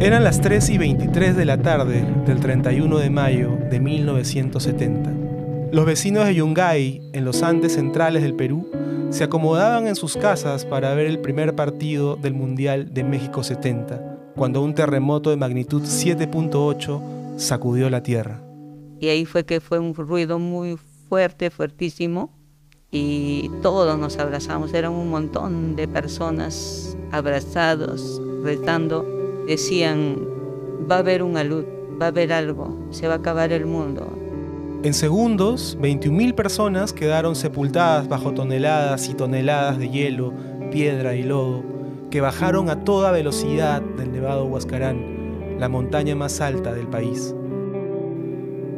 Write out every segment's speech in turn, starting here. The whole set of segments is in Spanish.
Eran las 3 y 23 de la tarde del 31 de mayo de 1970. Los vecinos de Yungay, en los Andes centrales del Perú, se acomodaban en sus casas para ver el primer partido del Mundial de México 70, cuando un terremoto de magnitud 7.8 sacudió la tierra. Y ahí fue que fue un ruido muy fuerte, fuertísimo, y todos nos abrazamos, eran un montón de personas abrazados, rezando decían, va a haber una luz, va a haber algo, se va a acabar el mundo. En segundos, 21.000 personas quedaron sepultadas bajo toneladas y toneladas de hielo, piedra y lodo, que bajaron a toda velocidad del Nevado Huascarán, la montaña más alta del país.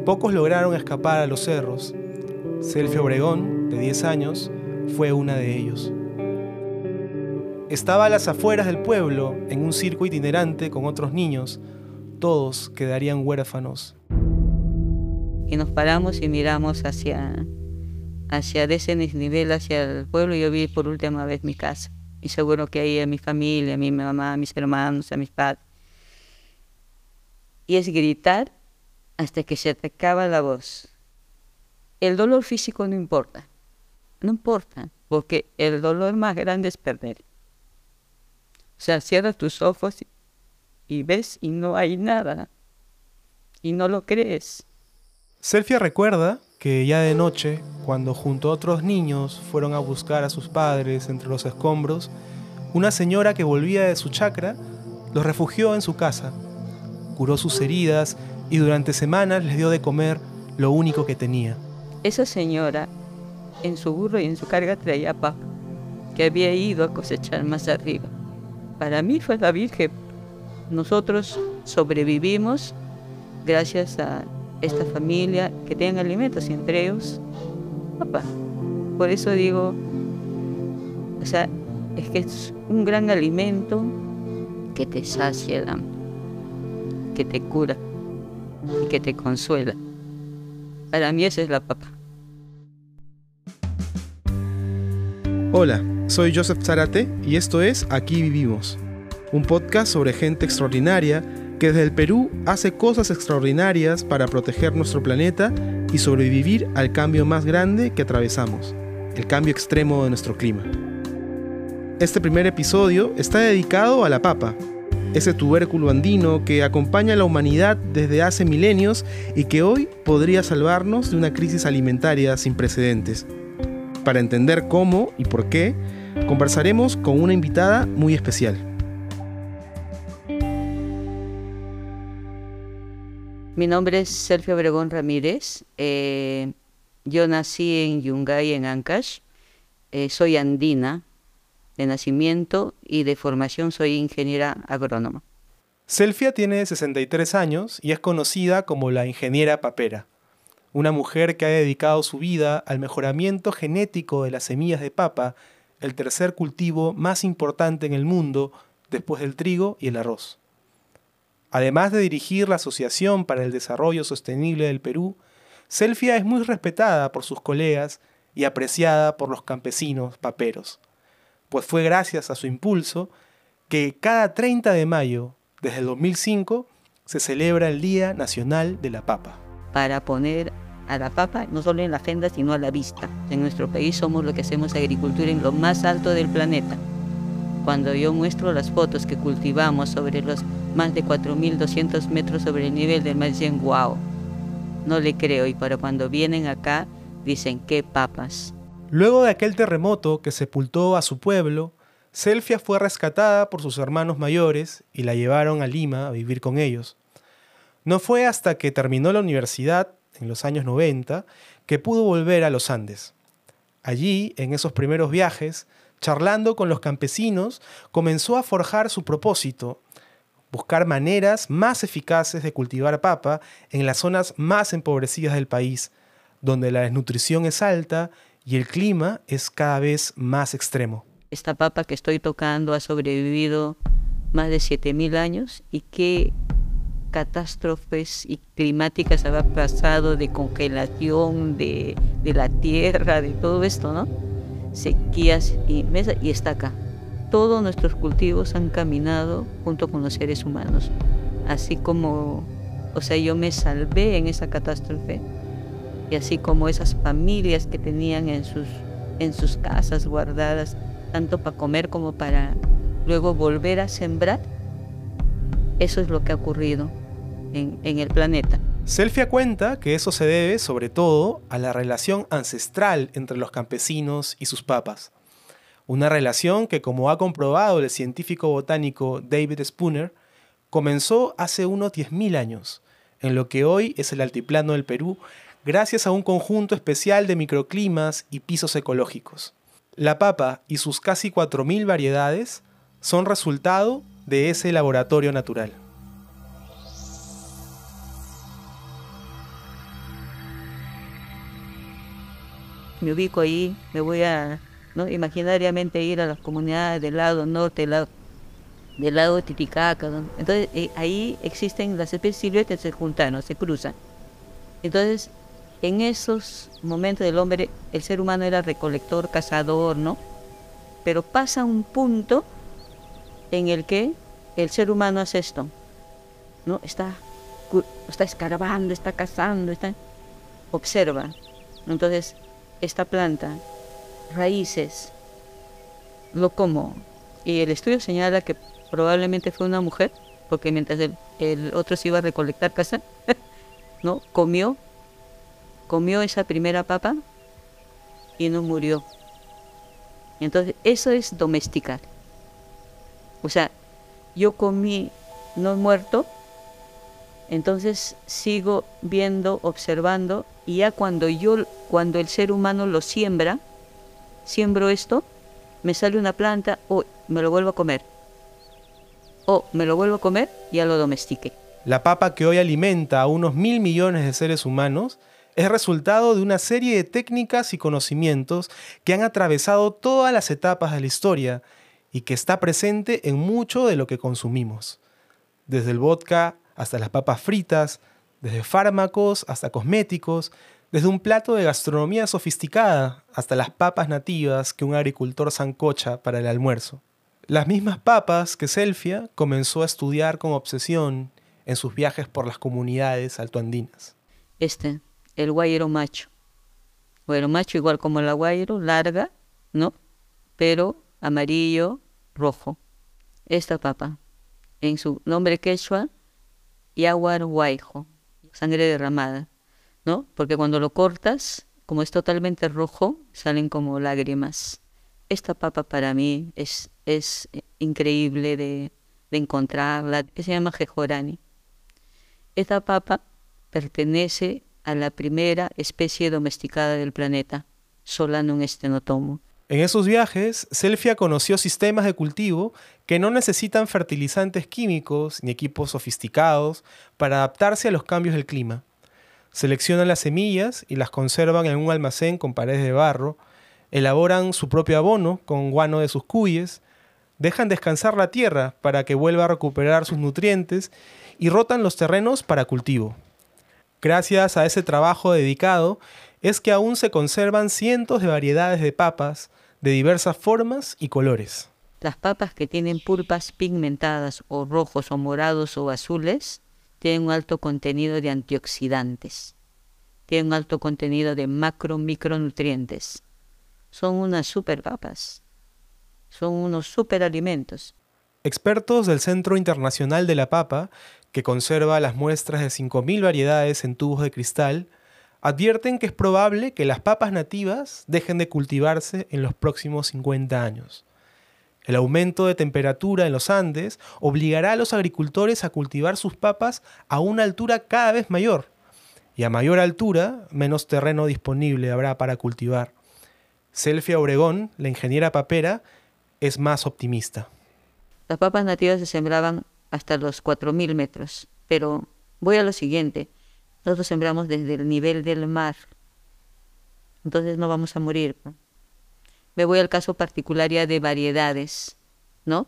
Pocos lograron escapar a los cerros. Selfie Obregón, de 10 años, fue una de ellos. Estaba a las afueras del pueblo, en un circo itinerante con otros niños. Todos quedarían huérfanos. Y nos paramos y miramos hacia, hacia ese nivel, hacia el pueblo. Y yo vi por última vez mi casa. Y seguro que ahí a mi familia, a mi mamá, a mis hermanos, a mis padres. Y es gritar hasta que se te acaba la voz. El dolor físico no importa. No importa, porque el dolor más grande es perder. O sea, cierras tus ojos y, ves y no hay nada. Y no lo crees. Selfia recuerda que ya de noche, cuando junto a otros niños fueron a buscar a sus padres entre los escombros, una señora que volvía de su chacra los refugió en su casa, curó sus heridas y durante semanas les dio de comer lo único que tenía. Esa señora en su burro y en su carga traía papa, que había ido a cosechar más arriba para mí fue la Virgen. Nosotros sobrevivimos gracias a esta familia que tienen alimentos y entre ellos papá. Por eso digo, o sea, es que es un gran alimento que te sacia el hambre, que te cura y que te consuela. Para mí esa es la papa. Hola, soy Joseph Zarate y esto es Aquí Vivimos, un podcast sobre gente extraordinaria que desde el Perú hace cosas extraordinarias para proteger nuestro planeta y sobrevivir al cambio más grande que atravesamos, el cambio extremo de nuestro clima. Este primer episodio está dedicado a la papa, ese tubérculo andino que acompaña a la humanidad desde hace milenios y que hoy podría salvarnos de una crisis alimentaria sin precedentes. Para entender cómo y por qué, conversaremos con una invitada muy especial. Mi nombre es Sergio Obregón Ramírez. Eh, yo nací en Yungay, en Ancash. Eh, soy andina de nacimiento y de formación soy ingeniera agrónoma. Selfia tiene 63 años y es conocida como la ingeniera papera, una mujer que ha dedicado su vida al mejoramiento genético de las semillas de papa el tercer cultivo más importante en el mundo después del trigo y el arroz. Además de dirigir la Asociación para el Desarrollo Sostenible del Perú, Selfia es muy respetada por sus colegas y apreciada por los campesinos paperos, pues fue gracias a su impulso que cada 30 de mayo, desde el 2005, se celebra el Día Nacional de la Papa. Para poner a la papa, no solo en la agenda, sino a la vista. En nuestro país somos lo que hacemos agricultura en lo más alto del planeta. Cuando yo muestro las fotos que cultivamos sobre los más de 4.200 metros sobre el nivel del mar, dicen, wow, no le creo. Y para cuando vienen acá, dicen, qué papas. Luego de aquel terremoto que sepultó a su pueblo, Selfia fue rescatada por sus hermanos mayores y la llevaron a Lima a vivir con ellos. No fue hasta que terminó la universidad en los años 90, que pudo volver a los Andes. Allí, en esos primeros viajes, charlando con los campesinos, comenzó a forjar su propósito, buscar maneras más eficaces de cultivar papa en las zonas más empobrecidas del país, donde la desnutrición es alta y el clima es cada vez más extremo. Esta papa que estoy tocando ha sobrevivido más de 7.000 años y que catástrofes y climáticas había pasado de congelación de, la tierra, de todo esto, ¿no? Sequías y y está acá. Todos nuestros cultivos han caminado junto con los seres humanos. así como, o sea, yo me salvé en esa catástrofe, y así como esas familias que tenían en sus, en sus casas guardadas, tanto para comer como para luego volver a sembrar, eso es lo que ha ocurrido en, el planeta. Selfia cuenta que eso se debe sobre todo a la relación ancestral entre los campesinos y sus papas. Una relación que, como ha comprobado el científico botánico David Spooner, comenzó hace unos 10.000 años, en lo que hoy es el altiplano del Perú, gracias a un conjunto especial de microclimas y pisos ecológicos. La papa y sus casi 4.000 variedades son resultado de ese laboratorio natural. Me ubico ahí, me voy a ¿no? imaginariamente ir a las comunidades del lado norte, del lado, del lado de Titicaca. Entonces eh, ahí existen las especies silvestres, se juntan, se cruzan. Entonces en esos momentos del hombre, el ser humano era recolector, cazador, ¿no? Pero pasa un punto en el que el ser humano hace esto, ¿no? Está, está escarbando, está cazando, está, observa. Entonces, esta planta, raíces, lo como. Y el estudio señala que probablemente fue una mujer, porque mientras el, otro se iba a recolectar caza, ¿no? Comió comió esa primera papa y no murió. Entonces, eso es domesticar. O sea, yo comí no muerto, entonces sigo viendo, observando, y ya cuando yo, cuando el ser humano lo siembra, siembro esto, me sale una planta, o me lo vuelvo a comer. O me lo vuelvo a comer, ya lo domestiqué. La papa que hoy alimenta a unos mil millones de seres humanos es resultado de una serie de técnicas y conocimientos que han atravesado todas las etapas de la historia y que está presente en mucho de lo que consumimos. Desde el vodka hasta las papas fritas, desde fármacos hasta cosméticos, desde un plato de gastronomía sofisticada hasta las papas nativas que un agricultor zancocha para el almuerzo. Las mismas papas que Selfia comenzó a estudiar con obsesión en sus viajes por las comunidades altoandinas. Este, el guayero macho. Guayero macho igual como el guayero, larga, ¿no? Pero amarillo, rojo. Esta papa, en su nombre quechua, yaguar guayjo, sangre derramada, ¿no? Porque cuando lo cortas, como es totalmente rojo, salen como lágrimas. Esta papa para mí es, es increíble de, de encontrarla, se llama jejorani. Esta papa pertenece a la primera especie domesticada del planeta, Solanum stenotomo. En esos viajes, Selfia conoció sistemas de cultivo que no necesitan fertilizantes químicos ni equipos sofisticados para adaptarse a los cambios del clima. Seleccionan las semillas y las conservan en un almacén con paredes de barro, elaboran su propio abono con guano de sus cuyes, dejan descansar la tierra para que vuelva a recuperar sus nutrientes y rotan los terrenos para cultivo. Gracias a ese trabajo dedicado es que aún se conservan cientos de variedades de papas de diversas formas y colores. Las papas que tienen pulpas pigmentadas o rojos o morados o azules tienen un alto contenido de antioxidantes, tienen un alto contenido de macro micronutrientes. Son unas super papas, son unos super alimentos. Expertos del Centro Internacional de la Papa que conserva las muestras de 5.000 variedades en tubos de cristal, advierten que es probable que las papas nativas dejen de cultivarse en los próximos 50 años. El aumento de temperatura en los Andes obligará a los agricultores a cultivar sus papas a una altura cada vez mayor, y a mayor altura, menos terreno disponible habrá para cultivar. Selfia Obregón, la ingeniera papera, es más optimista. Las papas nativas se sembraban hasta los 4.000 metros. Pero voy a lo siguiente. Nosotros sembramos desde el nivel del mar. Entonces no vamos a morir. Me voy al caso particular ya de variedades, ¿no?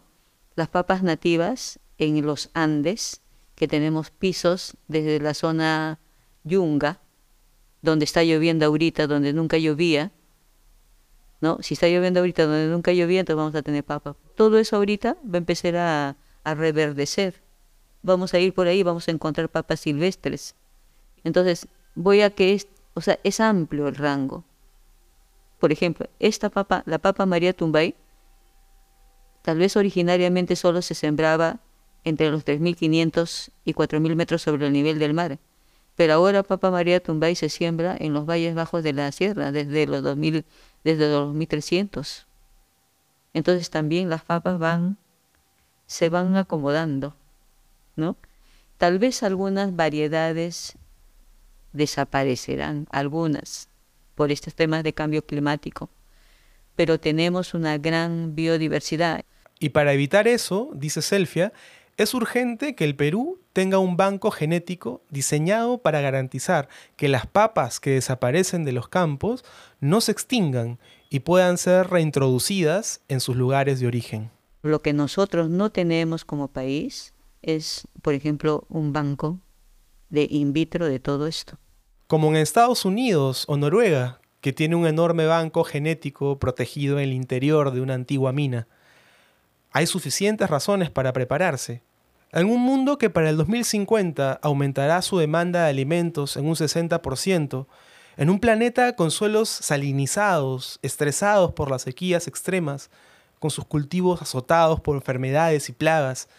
Las papas nativas en los Andes, que tenemos pisos desde la zona Yunga, donde está lloviendo ahorita, donde nunca llovía, ¿no? Si está lloviendo ahorita donde nunca llovía, entonces vamos a tener papas. Todo eso ahorita va a empezar a, a reverdecer. vamos a ir por ahí, vamos a encontrar papas silvestres. Entonces, voy a que es, o sea, es amplio el rango. Por ejemplo, esta papa, la papa María Tumbay, tal vez originariamente solo se sembraba entre los 3.500 y 4.000 metros sobre el nivel del mar. Pero ahora Papa María Tumbay se siembra en los valles bajos de la sierra desde los 2000, desde los 2300. Entonces también las papas van se van acomodando, ¿no? Tal vez algunas variedades desaparecerán, algunas, por estos temas de cambio climático, pero tenemos una gran biodiversidad. Y para evitar eso, dice Selfia, es urgente que el Perú tenga un banco genético diseñado para garantizar que las papas que desaparecen de los campos no se extingan y puedan ser reintroducidas en sus lugares de origen. Lo que nosotros no tenemos como país es, por ejemplo, un banco de in vitro de todo esto. Como en Estados Unidos o Noruega, que tiene un enorme banco genético protegido en el interior de una antigua mina hay suficientes razones para prepararse. En un mundo que para el 2050 aumentará su demanda de alimentos en un 60%, en un planeta con suelos salinizados, estresados por las sequías extremas, con sus cultivos azotados por enfermedades y plagas,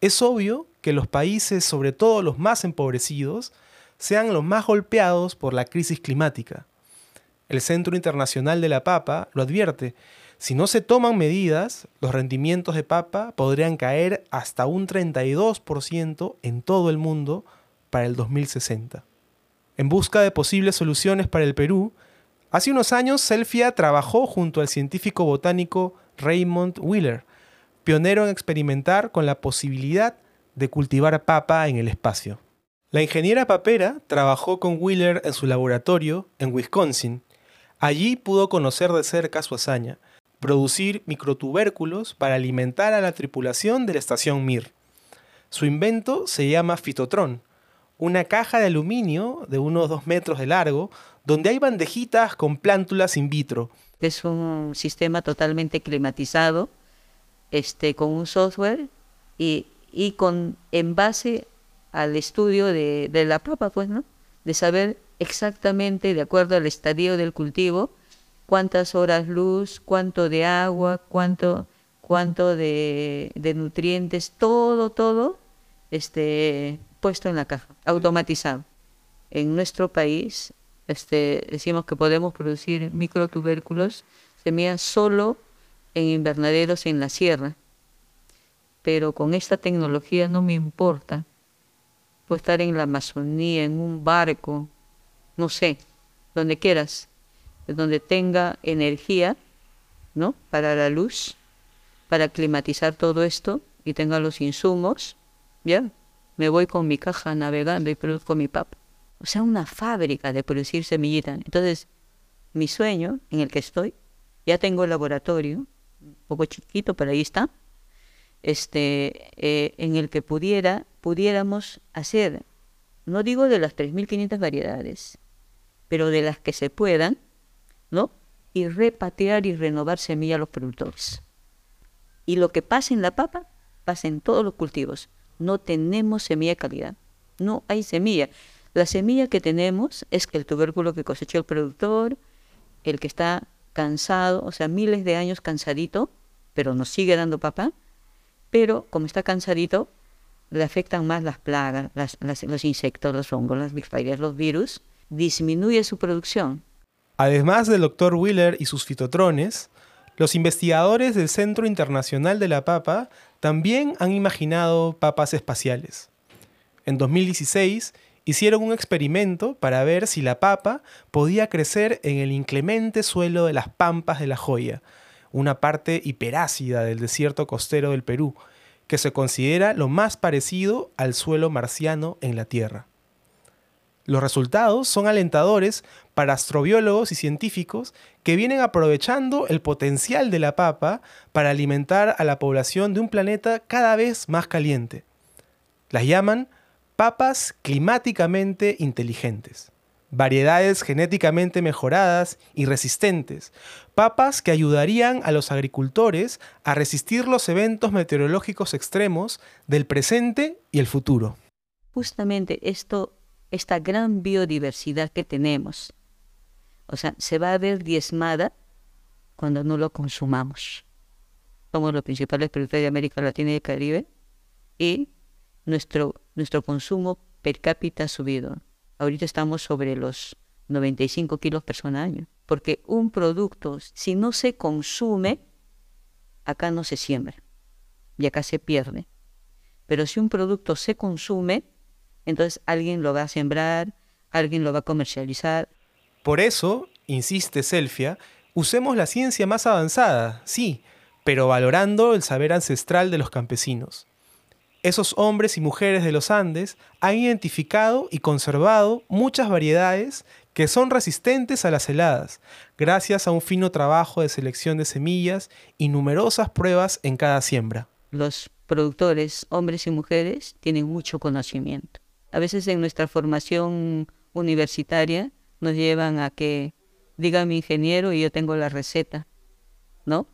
es obvio que los países, sobre todo los más empobrecidos, sean los más golpeados por la crisis climática. El Centro Internacional de la Papa lo advierte si no se toman medidas, los rendimientos de papa podrían caer hasta un 32% en todo el mundo para el 2060. En busca de posibles soluciones para el Perú, hace unos años Selfia trabajó junto al científico botánico Raymond Wheeler, pionero en experimentar con la posibilidad de cultivar papa en el espacio. La ingeniera papera trabajó con Wheeler en su laboratorio en Wisconsin. Allí pudo conocer de cerca su hazaña producir microtubérculos para alimentar a la tripulación de la estación Mir. Su invento se llama Fitotron, una caja de aluminio de unos dos metros de largo, donde hay bandejitas con plántulas in vitro. Es un sistema totalmente climatizado, este, con un software y, con en base al estudio de, de la papa, pues, ¿no? De saber exactamente, de acuerdo al estadio del cultivo, cuántas horas luz, cuánto de agua, cuánto, cuánto de, nutrientes, todo, todo este, puesto en la caja, automatizado. En nuestro país este, decimos que podemos producir microtubérculos, semillas solo en invernaderos en la sierra. Pero con esta tecnología no me importa. Puedo estar en la Amazonía, en un barco, no sé, donde quieras donde tenga energía, ¿no? Para la luz, para climatizar todo esto y tenga los insumos, ¿ya? Me voy con mi caja navegando y produzco mi papa. O sea, una fábrica de producir semillitas. Entonces, mi sueño en el que estoy, ya tengo el laboratorio, un poco chiquito, pero ahí está, este, eh, en el que pudiera, pudiéramos hacer, no digo de las 3.500 variedades, pero de las que se puedan, ¿no? Y repatriar y renovar semilla a los productores. Y lo que pasa en la papa, pasa en todos los cultivos. No tenemos semilla de calidad. No hay semilla. La semilla que tenemos es que el tubérculo que cosechó el productor, el que está cansado, o sea, miles de años cansadito, pero nos sigue dando papa, pero como está cansadito, le afectan más las plagas, los insectos, los hongos, las bacterias, los virus, disminuye su producción. Además del Dr. Wheeler y sus fitotrones, los investigadores del Centro Internacional de la Papa también han imaginado papas espaciales. En 2016 hicieron un experimento para ver si la papa podía crecer en el inclemente suelo de las pampas de la Joya, una parte hiperácida del desierto costero del Perú, que se considera lo más parecido al suelo marciano en la Tierra. Los resultados son alentadores para astrobiólogos y científicos que vienen aprovechando el potencial de la papa para alimentar a la población de un planeta cada vez más caliente. Las llaman papas climáticamente inteligentes. Variedades genéticamente mejoradas y resistentes, papas que ayudarían a los agricultores a resistir los eventos meteorológicos extremos del presente y el futuro. Justamente esto, esta gran biodiversidad que tenemos, o sea, se va a ver diezmada cuando no lo consumamos. Somos los principales productores de América Latina y el Caribe y nuestro, nuestro consumo per cápita ha subido. Ahorita estamos sobre los 95 kilos persona año. Porque un producto, si no se consume, acá no se siembra y acá se pierde. Pero si un producto se consume, entonces alguien lo va a sembrar, alguien lo va a comercializar. Por eso, insiste Selfia, usemos la ciencia más avanzada, sí, pero valorando el saber ancestral de los campesinos esos hombres y mujeres de los Andes han identificado y conservado muchas variedades que son resistentes a las heladas, gracias a un fino trabajo de selección de semillas y numerosas pruebas en cada siembra. Los productores, hombres y mujeres, tienen mucho conocimiento. A veces en nuestra formación universitaria nos llevan a que diga mi ingeniero y yo tengo la receta, ¿no?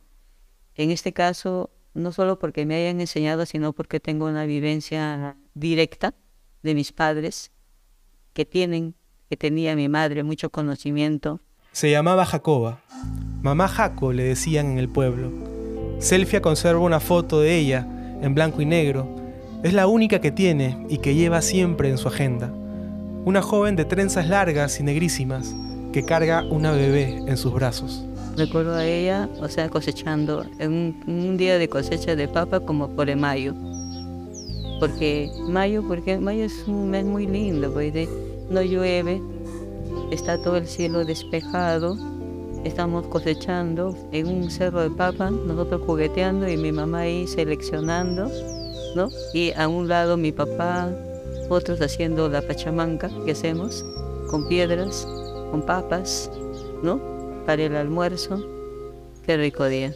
En este caso, no solo porque me hayan enseñado, sino porque tengo una vivencia directa de mis padres que tienen, que tenía mi madre mucho conocimiento. Se llamaba Jacoba. Mamá Jaco le decían en el pueblo. Selfia conserva una foto de ella en blanco y negro. Es la única que tiene y que lleva siempre en su agenda. Una joven de trenzas largas y negrísimas que carga una bebé en sus brazos. Recuerdo a ella, o sea, cosechando en un, día de cosecha de papa como por el mayo. Porque mayo, porque mayo es un mes muy lindo, porque no llueve, está todo el cielo despejado, estamos cosechando en un cerro de papa, nosotros jugueteando y mi mamá ahí seleccionando, ¿no? Y a un lado mi papá, otros haciendo la pachamanca que hacemos, con piedras, con papas, ¿no? Para el almuerzo. Qué rico día.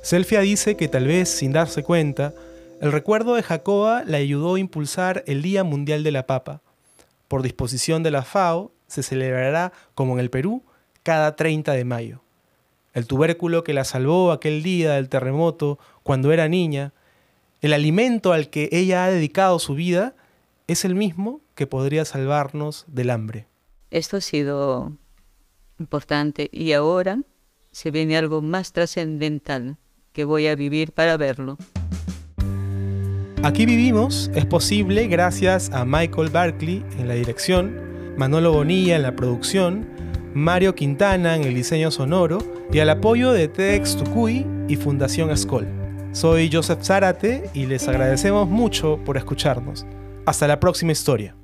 Selfia dice que tal vez sin darse cuenta, el recuerdo de Jacoba le ayudó a impulsar el Día Mundial de la Papa. Por disposición de la FAO, se celebrará, como en el Perú, cada 30 de mayo. El tubérculo que la salvó aquel día del terremoto cuando era niña, el alimento al que ella ha dedicado su vida, es el mismo que podría salvarnos del hambre. Esto ha sido importante y ahora se viene algo más trascendental que voy a vivir para verlo. Aquí vivimos es posible gracias a Michael Barkley en la dirección, Manolo Bonilla en la producción, Mario Quintana en el diseño sonoro y al apoyo de TEDx Tucuy y Fundación Escol. Soy Joseph Zárate y les agradecemos mucho por escucharnos. Hasta la próxima historia.